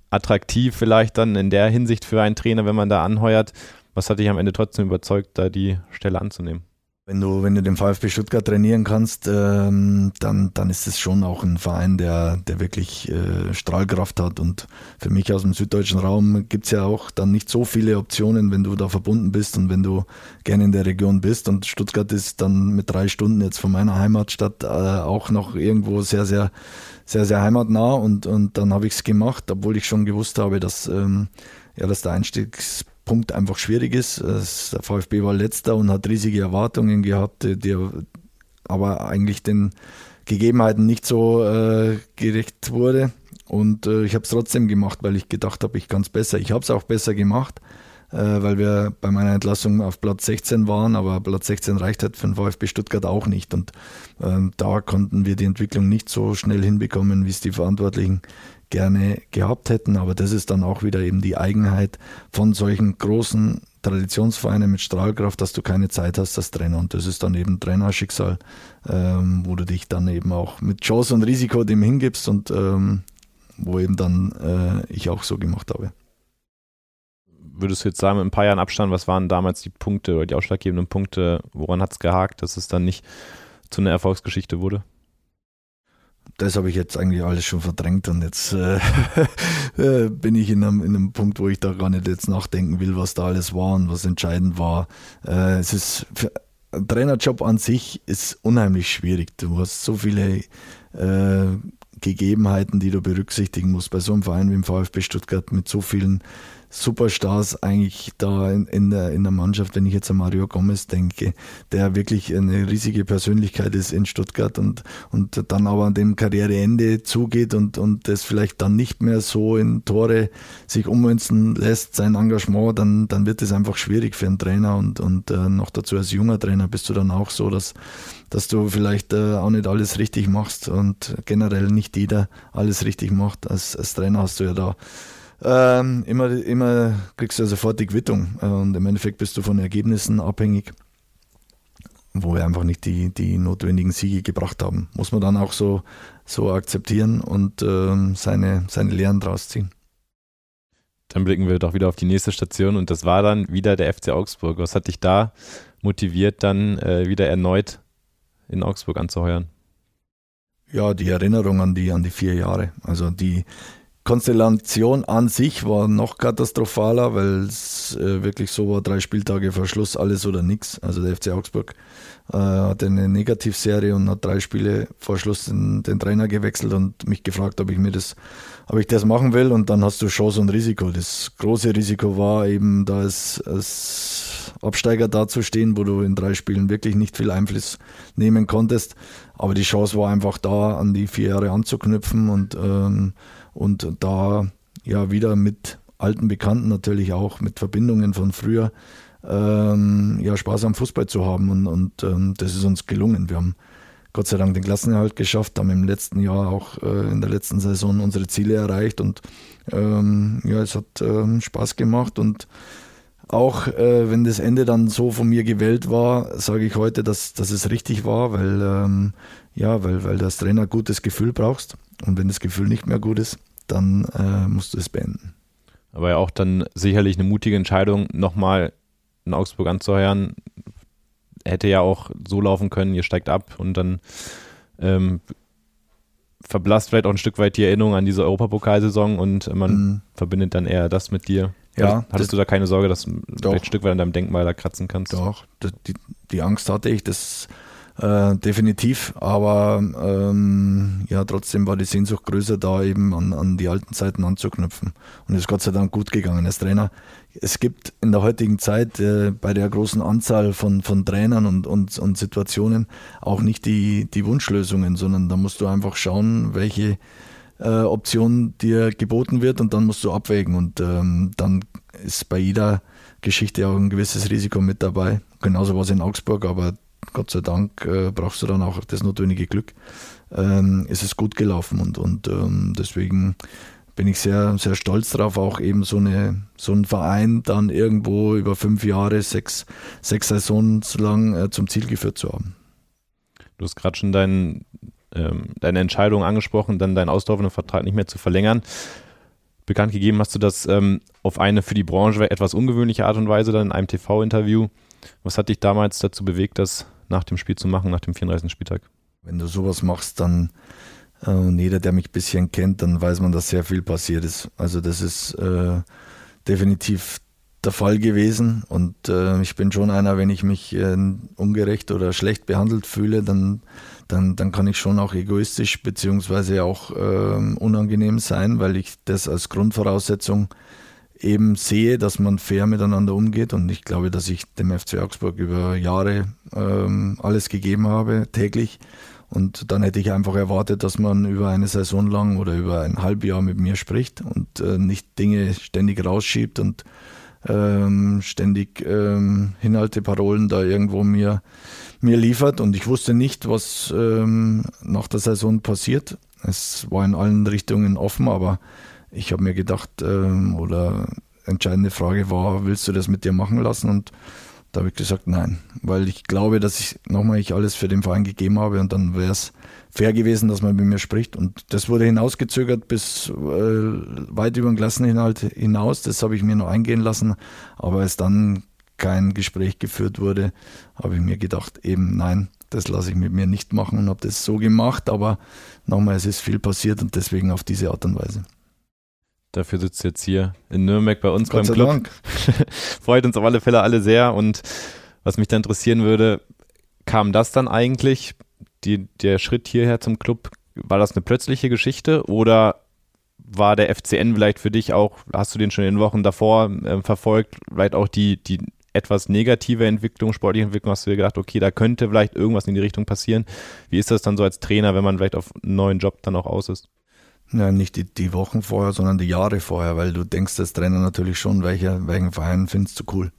attraktiv vielleicht dann in der Hinsicht für einen Trainer, wenn man da anheuert. Was hat dich am Ende trotzdem überzeugt, da die Stelle anzunehmen? Wenn du, wenn du den VfB Stuttgart trainieren kannst, ähm, dann, dann ist es schon auch ein Verein, der, der wirklich äh, Strahlkraft hat. Und für mich aus dem süddeutschen Raum gibt es ja auch dann nicht so viele Optionen, wenn du da verbunden bist und wenn du gerne in der Region bist. Und Stuttgart ist dann mit drei Stunden jetzt von meiner Heimatstadt äh, auch noch irgendwo sehr, sehr, sehr, sehr heimatnah. Und, und dann habe ich es gemacht, obwohl ich schon gewusst habe, dass, ähm, ja, dass der Einstiegs Punkt einfach schwierig ist. Der VfB war letzter und hat riesige Erwartungen gehabt, die aber eigentlich den Gegebenheiten nicht so äh, gerecht wurde. Und äh, ich habe es trotzdem gemacht, weil ich gedacht habe, ich kann es besser. Ich habe es auch besser gemacht, äh, weil wir bei meiner Entlassung auf Platz 16 waren, aber Platz 16 reicht halt für den VfB Stuttgart auch nicht. Und ähm, da konnten wir die Entwicklung nicht so schnell hinbekommen, wie es die Verantwortlichen gerne gehabt hätten. Aber das ist dann auch wieder eben die Eigenheit von solchen großen Traditionsvereinen mit Strahlkraft, dass du keine Zeit hast als Trainer. Und das ist dann eben Trainerschicksal, ähm, wo du dich dann eben auch mit Chance und Risiko dem hingibst und ähm, wo eben dann äh, ich auch so gemacht habe. Würdest du jetzt sagen, mit ein paar Jahren Abstand, was waren damals die Punkte oder die ausschlaggebenden Punkte, woran hat es gehakt, dass es dann nicht zu einer Erfolgsgeschichte wurde? Das habe ich jetzt eigentlich alles schon verdrängt und jetzt äh, äh, bin ich in einem, in einem Punkt, wo ich da gar nicht jetzt nachdenken will, was da alles war und was entscheidend war. Äh, es ist für, ein Trainerjob an sich ist unheimlich schwierig. Du hast so viele äh, Gegebenheiten, die du berücksichtigen musst bei so einem Verein wie dem VfB Stuttgart mit so vielen Superstars eigentlich da in, in, der, in der Mannschaft, wenn ich jetzt an Mario Gomez denke, der wirklich eine riesige Persönlichkeit ist in Stuttgart und, und dann aber an dem Karriereende zugeht und, und das vielleicht dann nicht mehr so in Tore sich ummünzen lässt, sein Engagement, dann, dann wird es einfach schwierig für einen Trainer und, und äh, noch dazu als junger Trainer bist du dann auch so, dass, dass du vielleicht äh, auch nicht alles richtig machst und generell nicht jeder alles richtig macht. Als, als Trainer hast du ja da ähm, immer, immer kriegst du sofort die Quittung und im Endeffekt bist du von Ergebnissen abhängig, wo wir einfach nicht die, die notwendigen Siege gebracht haben. Muss man dann auch so, so akzeptieren und ähm, seine, seine Lehren draus ziehen. Dann blicken wir doch wieder auf die nächste Station und das war dann wieder der FC Augsburg. Was hat dich da motiviert, dann äh, wieder erneut in Augsburg anzuheuern? Ja, die Erinnerung an die, an die vier Jahre. Also die, Konstellation an sich war noch katastrophaler, weil es äh, wirklich so war, drei Spieltage vor Schluss, alles oder nichts. Also der FC Augsburg äh, hatte eine Negativserie und hat drei Spiele vor Schluss den, den, Trainer gewechselt und mich gefragt, ob ich mir das, ob ich das machen will. Und dann hast du Chance und Risiko. Das große Risiko war eben, da als, als Absteiger dazustehen, wo du in drei Spielen wirklich nicht viel Einfluss nehmen konntest. Aber die Chance war einfach da, an die vier Jahre anzuknüpfen und ähm, und da ja wieder mit alten Bekannten natürlich auch, mit Verbindungen von früher, ähm, ja, Spaß am Fußball zu haben. Und, und ähm, das ist uns gelungen. Wir haben Gott sei Dank den Klassenerhalt geschafft, haben im letzten Jahr auch äh, in der letzten Saison unsere Ziele erreicht und ähm, ja, es hat ähm, Spaß gemacht und auch äh, wenn das Ende dann so von mir gewählt war, sage ich heute, dass, dass es richtig war, weil ähm, ja, weil, weil du als Trainer gutes Gefühl brauchst. Und wenn das Gefühl nicht mehr gut ist, dann äh, musst du es beenden. Aber ja auch dann sicherlich eine mutige Entscheidung, nochmal in Augsburg anzuheuern. Hätte ja auch so laufen können, ihr steigt ab und dann ähm, verblasst vielleicht auch ein Stück weit die Erinnerung an diese Europapokalsaison und man mhm. verbindet dann eher das mit dir. Ja, Hattest du da keine Sorge, dass du vielleicht ein Stück weit an deinem Denkmal da kratzen kannst? Doch, die, die Angst hatte ich, das äh, definitiv, aber ähm, ja, trotzdem war die Sehnsucht größer, da eben an, an die alten Zeiten anzuknüpfen. Und es ist Gott sei Dank gut gegangen als Trainer. Es gibt in der heutigen Zeit äh, bei der großen Anzahl von, von Trainern und, und, und Situationen auch nicht die, die Wunschlösungen, sondern da musst du einfach schauen, welche äh, Option dir geboten wird und dann musst du abwägen. Und ähm, dann ist bei jeder Geschichte auch ein gewisses Risiko mit dabei. Genauso war es in Augsburg, aber Gott sei Dank äh, brauchst du dann auch das notwendige Glück. Ähm, es ist gut gelaufen und, und ähm, deswegen bin ich sehr, sehr stolz darauf, auch eben so, eine, so einen Verein dann irgendwo über fünf Jahre, sechs, sechs Saisons lang äh, zum Ziel geführt zu haben. Du hast gerade schon dein, ähm, deine Entscheidung angesprochen, dann deinen auslaufenden Vertrag nicht mehr zu verlängern. Bekannt gegeben hast du das ähm, auf eine für die Branche etwas ungewöhnliche Art und Weise dann in einem TV-Interview. Was hat dich damals dazu bewegt, das nach dem Spiel zu machen, nach dem 34. Spieltag? Wenn du sowas machst, dann äh, und jeder, der mich ein bisschen kennt, dann weiß man, dass sehr viel passiert ist. Also das ist äh, definitiv der Fall gewesen und äh, ich bin schon einer, wenn ich mich äh, ungerecht oder schlecht behandelt fühle, dann, dann, dann kann ich schon auch egoistisch beziehungsweise auch äh, unangenehm sein, weil ich das als Grundvoraussetzung eben sehe, dass man fair miteinander umgeht und ich glaube, dass ich dem FC Augsburg über Jahre ähm, alles gegeben habe, täglich und dann hätte ich einfach erwartet, dass man über eine Saison lang oder über ein Halbjahr mit mir spricht und äh, nicht Dinge ständig rausschiebt und ähm, ständig ähm, Inhalteparolen da irgendwo mir, mir liefert. Und ich wusste nicht, was ähm, nach der Saison passiert. Es war in allen Richtungen offen, aber ich habe mir gedacht, ähm, oder entscheidende Frage war, willst du das mit dir machen lassen? Und da habe ich gesagt, nein, weil ich glaube, dass ich nochmal ich alles für den Verein gegeben habe und dann wäre es fair gewesen, dass man mit mir spricht. Und das wurde hinausgezögert bis äh, weit über den Klasseninhalt hinaus. Das habe ich mir noch eingehen lassen. Aber als dann kein Gespräch geführt wurde, habe ich mir gedacht, eben nein, das lasse ich mit mir nicht machen und habe das so gemacht. Aber nochmal, es ist viel passiert und deswegen auf diese Art und Weise. Dafür sitzt jetzt hier in Nürnberg bei uns Gott beim Club. Dank. Freut uns auf alle Fälle alle sehr. Und was mich da interessieren würde, kam das dann eigentlich, die, der Schritt hierher zum Club, war das eine plötzliche Geschichte oder war der FCN vielleicht für dich auch, hast du den schon in den Wochen davor äh, verfolgt, vielleicht auch die, die etwas negative Entwicklung, sportliche Entwicklung, hast du dir gedacht, okay, da könnte vielleicht irgendwas in die Richtung passieren. Wie ist das dann so als Trainer, wenn man vielleicht auf einen neuen Job dann auch aus ist? Ja, nicht die, die Wochen vorher, sondern die Jahre vorher, weil du denkst als Trainer natürlich schon, welcher, welchen Verein findest du cool.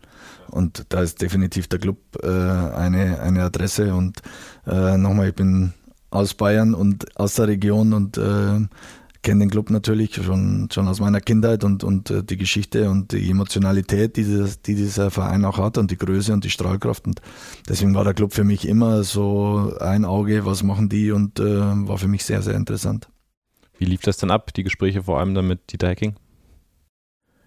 Und da ist definitiv der Club äh, eine, eine Adresse. Und äh, nochmal, ich bin aus Bayern und aus der Region und äh, kenne den Club natürlich schon, schon aus meiner Kindheit und, und äh, die Geschichte und die Emotionalität, die, dieses, die dieser Verein auch hat und die Größe und die Strahlkraft. Und deswegen war der Club für mich immer so ein Auge, was machen die und äh, war für mich sehr, sehr interessant. Wie lief das dann ab, die Gespräche vor allem dann mit Dieter Hecking?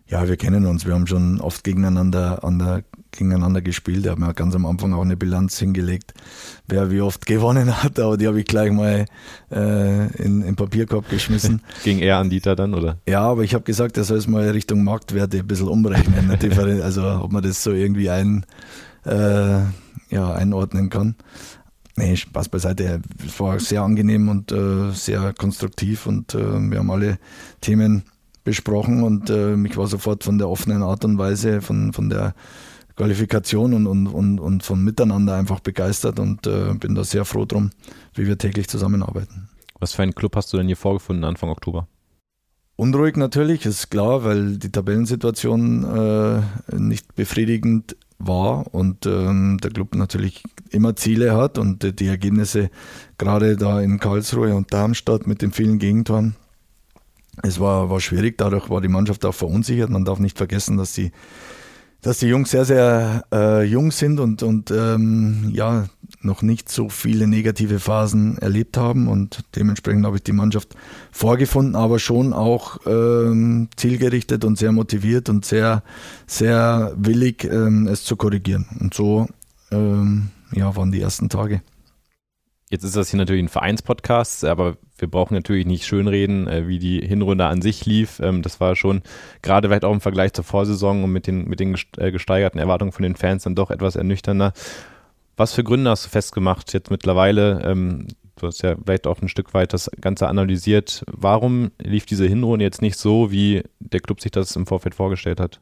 Ja, wir kennen uns. Wir haben schon oft gegeneinander, der, gegeneinander gespielt. Wir haben ja ganz am Anfang auch eine Bilanz hingelegt, wer wie oft gewonnen hat. Aber die habe ich gleich mal äh, in den Papierkorb geschmissen. Ging er an Dieter dann, oder? Ja, aber ich habe gesagt, er soll es mal Richtung Marktwerte ein bisschen umrechnen. also ob man das so irgendwie ein, äh, ja, einordnen kann. Nee, Spaß beiseite. Es war sehr angenehm und äh, sehr konstruktiv und äh, wir haben alle Themen besprochen und äh, mich war sofort von der offenen Art und Weise, von, von der Qualifikation und, und, und, und vom Miteinander einfach begeistert und äh, bin da sehr froh drum, wie wir täglich zusammenarbeiten. Was für einen Club hast du denn hier vorgefunden Anfang Oktober? Unruhig natürlich, ist klar, weil die Tabellensituation äh, nicht befriedigend war und ähm, der Club natürlich immer Ziele hat und äh, die Ergebnisse gerade da in Karlsruhe und Darmstadt mit den vielen Gegentoren, es war, war schwierig, dadurch war die Mannschaft auch verunsichert. Man darf nicht vergessen, dass die dass die Jungs sehr, sehr äh, jung sind und, und ähm, ja, noch nicht so viele negative Phasen erlebt haben und dementsprechend habe ich die Mannschaft vorgefunden, aber schon auch ähm, zielgerichtet und sehr motiviert und sehr, sehr willig, ähm, es zu korrigieren. Und so ähm, ja, waren die ersten Tage. Jetzt ist das hier natürlich ein Vereinspodcast, aber wir brauchen natürlich nicht schönreden, äh, wie die Hinrunde an sich lief. Ähm, das war schon gerade vielleicht auch im Vergleich zur Vorsaison und mit den, mit den äh, gesteigerten Erwartungen von den Fans dann doch etwas ernüchternder. Was für Gründe hast du festgemacht jetzt mittlerweile? Ähm, du hast ja vielleicht auch ein Stück weit das Ganze analysiert. Warum lief diese Hinrunde jetzt nicht so, wie der Club sich das im Vorfeld vorgestellt hat?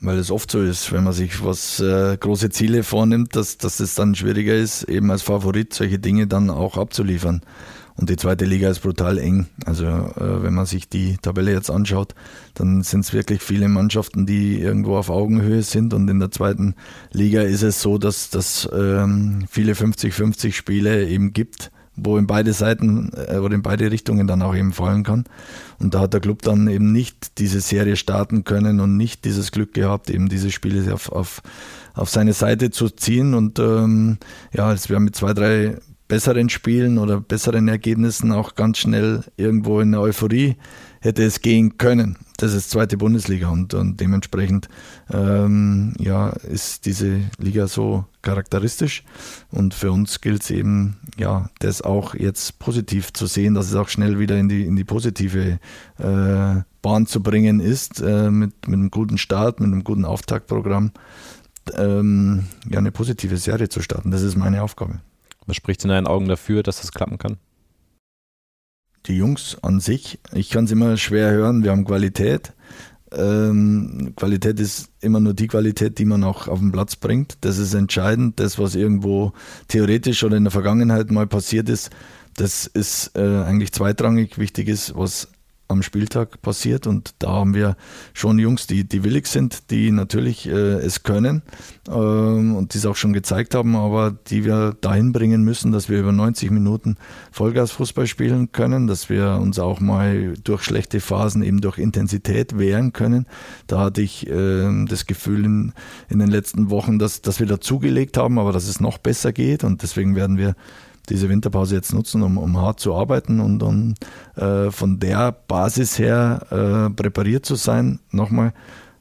Weil es oft so ist, wenn man sich was äh, große Ziele vornimmt, dass, dass es dann schwieriger ist, eben als Favorit solche Dinge dann auch abzuliefern. Und die zweite Liga ist brutal eng. Also äh, wenn man sich die Tabelle jetzt anschaut, dann sind es wirklich viele Mannschaften, die irgendwo auf Augenhöhe sind. Und in der zweiten Liga ist es so, dass das ähm, viele 50-50 Spiele eben gibt wo in beide Seiten äh, oder in beide Richtungen dann auch eben fallen kann. Und da hat der Club dann eben nicht diese Serie starten können und nicht dieses Glück gehabt, eben diese Spiele auf, auf, auf seine Seite zu ziehen. Und ähm, ja, als wir mit zwei, drei besseren Spielen oder besseren Ergebnissen auch ganz schnell irgendwo in eine Euphorie hätte es gehen können. Das ist zweite Bundesliga und, und dementsprechend ähm, ja, ist diese Liga so charakteristisch. Und für uns gilt es eben, ja, das auch jetzt positiv zu sehen, dass es auch schnell wieder in die, in die positive äh, Bahn zu bringen ist, äh, mit, mit einem guten Start, mit einem guten Auftaktprogramm, ähm, ja, eine positive Serie zu starten. Das ist meine Aufgabe. Was spricht in deinen Augen dafür, dass das klappen kann? Die Jungs an sich, ich kann es immer schwer hören, wir haben Qualität. Ähm, Qualität ist immer nur die Qualität, die man auch auf den Platz bringt. Das ist entscheidend. Das, was irgendwo theoretisch oder in der Vergangenheit mal passiert ist, das ist äh, eigentlich zweitrangig. Wichtig ist, was am Spieltag passiert. Und da haben wir schon Jungs, die, die willig sind, die natürlich äh, es können ähm, und die es auch schon gezeigt haben, aber die wir dahin bringen müssen, dass wir über 90 Minuten Vollgasfußball spielen können, dass wir uns auch mal durch schlechte Phasen eben durch Intensität wehren können. Da hatte ich äh, das Gefühl in, in den letzten Wochen, dass, dass wir dazugelegt haben, aber dass es noch besser geht und deswegen werden wir diese Winterpause jetzt nutzen, um, um hart zu arbeiten und um äh, von der Basis her äh, präpariert zu sein, nochmal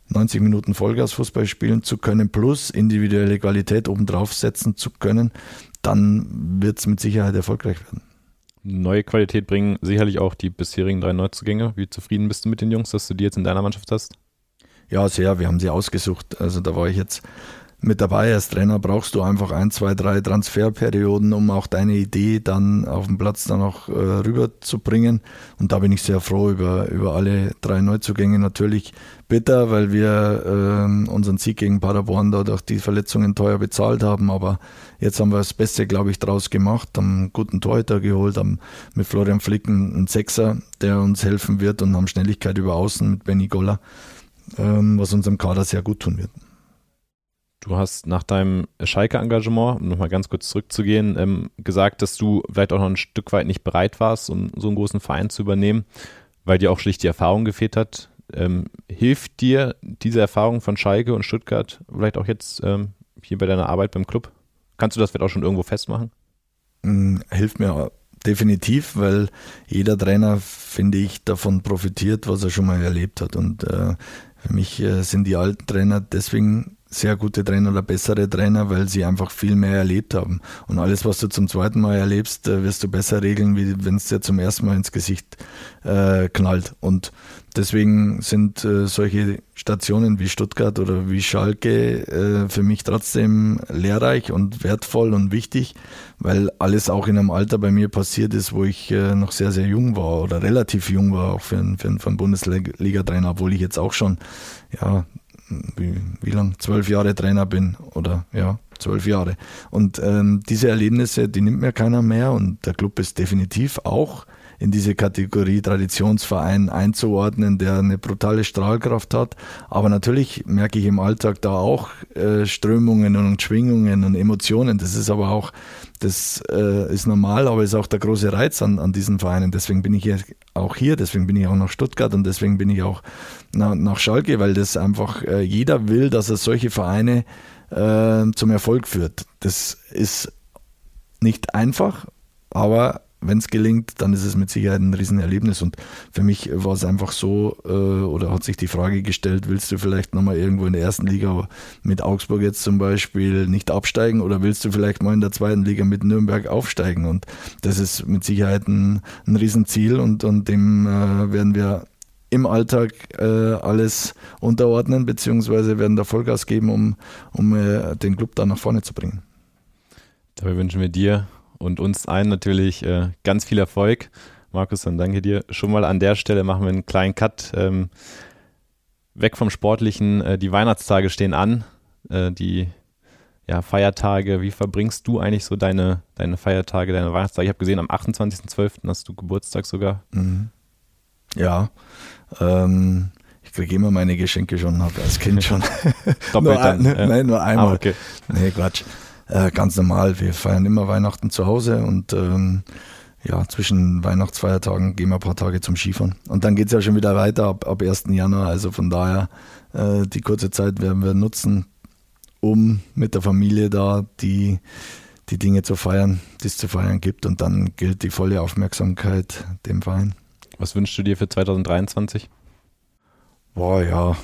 90 Minuten Vollgasfußball spielen zu können, plus individuelle Qualität obendrauf setzen zu können, dann wird es mit Sicherheit erfolgreich werden. Neue Qualität bringen sicherlich auch die bisherigen drei Neuzugänge. Wie zufrieden bist du mit den Jungs, dass du die jetzt in deiner Mannschaft hast? Ja, sehr. Wir haben sie ausgesucht. Also da war ich jetzt mit dabei. Als Trainer brauchst du einfach ein, zwei, drei Transferperioden, um auch deine Idee dann auf dem Platz dann auch äh, rüberzubringen. Und da bin ich sehr froh über, über alle drei Neuzugänge. Natürlich bitter, weil wir äh, unseren Sieg gegen Paderborn da durch die Verletzungen teuer bezahlt haben. Aber jetzt haben wir das Beste, glaube ich, draus gemacht, haben einen guten Torhüter geholt, haben mit Florian Flicken einen Sechser, der uns helfen wird und haben Schnelligkeit über Außen mit Benny Goller, ähm, was unserem Kader sehr gut tun wird. Du hast nach deinem Schalke-Engagement, um nochmal ganz kurz zurückzugehen, ähm, gesagt, dass du vielleicht auch noch ein Stück weit nicht bereit warst, um so einen großen Verein zu übernehmen, weil dir auch schlicht die Erfahrung gefehlt hat. Ähm, hilft dir diese Erfahrung von Schalke und Stuttgart vielleicht auch jetzt ähm, hier bei deiner Arbeit beim Club? Kannst du das vielleicht auch schon irgendwo festmachen? Mm, hilft mir definitiv, weil jeder Trainer, finde ich, davon profitiert, was er schon mal erlebt hat. Und äh, für mich äh, sind die alten Trainer deswegen sehr gute Trainer oder bessere Trainer, weil sie einfach viel mehr erlebt haben. Und alles, was du zum zweiten Mal erlebst, äh, wirst du besser regeln, wie wenn es dir zum ersten Mal ins Gesicht äh, knallt. Und deswegen sind äh, solche Stationen wie Stuttgart oder wie Schalke äh, für mich trotzdem lehrreich und wertvoll und wichtig, weil alles auch in einem Alter bei mir passiert ist, wo ich äh, noch sehr, sehr jung war oder relativ jung war, auch für, für, für einen Bundesliga-Trainer, obwohl ich jetzt auch schon ja, wie, wie lang, zwölf Jahre Trainer bin oder ja, zwölf Jahre. Und ähm, diese Erlebnisse, die nimmt mir keiner mehr und der Club ist definitiv auch in diese Kategorie Traditionsverein einzuordnen, der eine brutale Strahlkraft hat. Aber natürlich merke ich im Alltag da auch äh, Strömungen und Schwingungen und Emotionen. Das ist aber auch, das äh, ist normal, aber ist auch der große Reiz an, an diesen Vereinen. Deswegen bin ich hier auch hier, deswegen bin ich auch nach Stuttgart und deswegen bin ich auch nach, nach Schalke, weil das einfach äh, jeder will, dass er solche Vereine äh, zum Erfolg führt. Das ist nicht einfach, aber wenn es gelingt, dann ist es mit Sicherheit ein Riesenerlebnis. Und für mich war es einfach so, äh, oder hat sich die Frage gestellt, willst du vielleicht nochmal irgendwo in der ersten Liga mit Augsburg jetzt zum Beispiel nicht absteigen oder willst du vielleicht mal in der zweiten Liga mit Nürnberg aufsteigen? Und das ist mit Sicherheit ein, ein Riesenziel und, und dem äh, werden wir im Alltag äh, alles unterordnen, beziehungsweise werden da Vollgas geben, um, um äh, den Club da nach vorne zu bringen. Dabei wünschen wir dir und uns allen natürlich äh, ganz viel Erfolg. Markus, dann danke dir. Schon mal an der Stelle machen wir einen kleinen Cut. Ähm, weg vom Sportlichen. Äh, die Weihnachtstage stehen an. Äh, die ja, Feiertage. Wie verbringst du eigentlich so deine, deine Feiertage, deine Weihnachtstage? Ich habe gesehen, am 28.12. hast du Geburtstag sogar. Mhm. Ja. Ähm, ich kriege immer meine Geschenke schon, habe als Kind schon. Doppelt dann? Ein, ja. Nein, nur einmal. Ah, okay. Nee, Quatsch. Äh, ganz normal. Wir feiern immer Weihnachten zu Hause und ähm, ja, zwischen Weihnachtsfeiertagen gehen wir ein paar Tage zum Skifahren. Und dann geht es ja schon wieder weiter ab, ab 1. Januar. Also von daher, äh, die kurze Zeit werden wir nutzen, um mit der Familie da die, die Dinge zu feiern, die es zu feiern gibt. Und dann gilt die volle Aufmerksamkeit dem Verein. Was wünschst du dir für 2023? Boah, ja,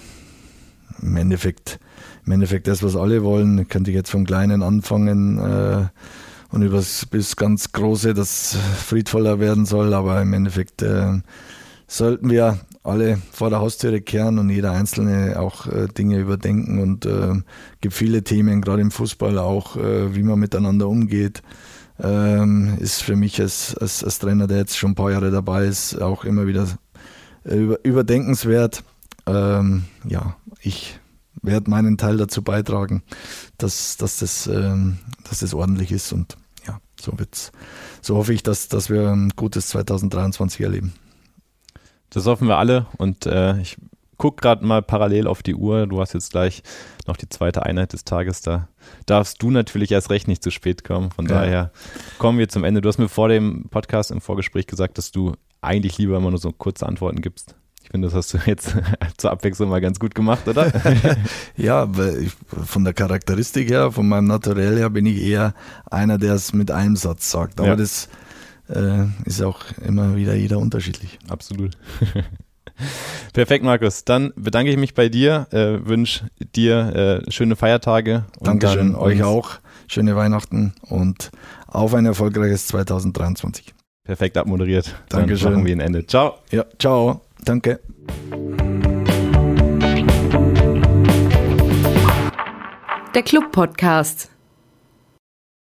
im Endeffekt, im Endeffekt das, was alle wollen. Könnte ich jetzt vom Kleinen anfangen äh, und übers, bis ganz Große, das friedvoller werden soll. Aber im Endeffekt äh, sollten wir alle vor der Haustüre kehren und jeder Einzelne auch äh, Dinge überdenken. Und äh, gibt viele Themen, gerade im Fußball auch, äh, wie man miteinander umgeht. Ähm, ist für mich als, als, als, Trainer, der jetzt schon ein paar Jahre dabei ist, auch immer wieder äh, über, überdenkenswert. Ähm, ja, ich werde meinen Teil dazu beitragen, dass, dass, das, ähm, dass das ordentlich ist und ja, so wird's. So hoffe ich, dass, dass wir ein gutes 2023 erleben. Das hoffen wir alle und äh, ich gucke gerade mal parallel auf die Uhr. Du hast jetzt gleich noch die zweite Einheit des Tages. Da darfst du natürlich erst recht nicht zu spät kommen. Von ja. daher kommen wir zum Ende. Du hast mir vor dem Podcast im Vorgespräch gesagt, dass du eigentlich lieber immer nur so kurze Antworten gibst. Ich finde, das hast du jetzt zur Abwechslung mal ganz gut gemacht, oder? ja, ich, von der Charakteristik her, von meinem Naturell her bin ich eher einer, der es mit einem Satz sagt. Aber ja. das äh, ist auch immer wieder jeder unterschiedlich. Absolut. Perfekt, Markus. Dann bedanke ich mich bei dir, äh, wünsche dir äh, schöne Feiertage. Dankeschön, euch auch. Schöne Weihnachten und auf ein erfolgreiches 2023. Perfekt abmoderiert. Dankeschön. Dann machen wir ein Ende. Ciao. Ja, ciao. Danke. Der Club Podcast.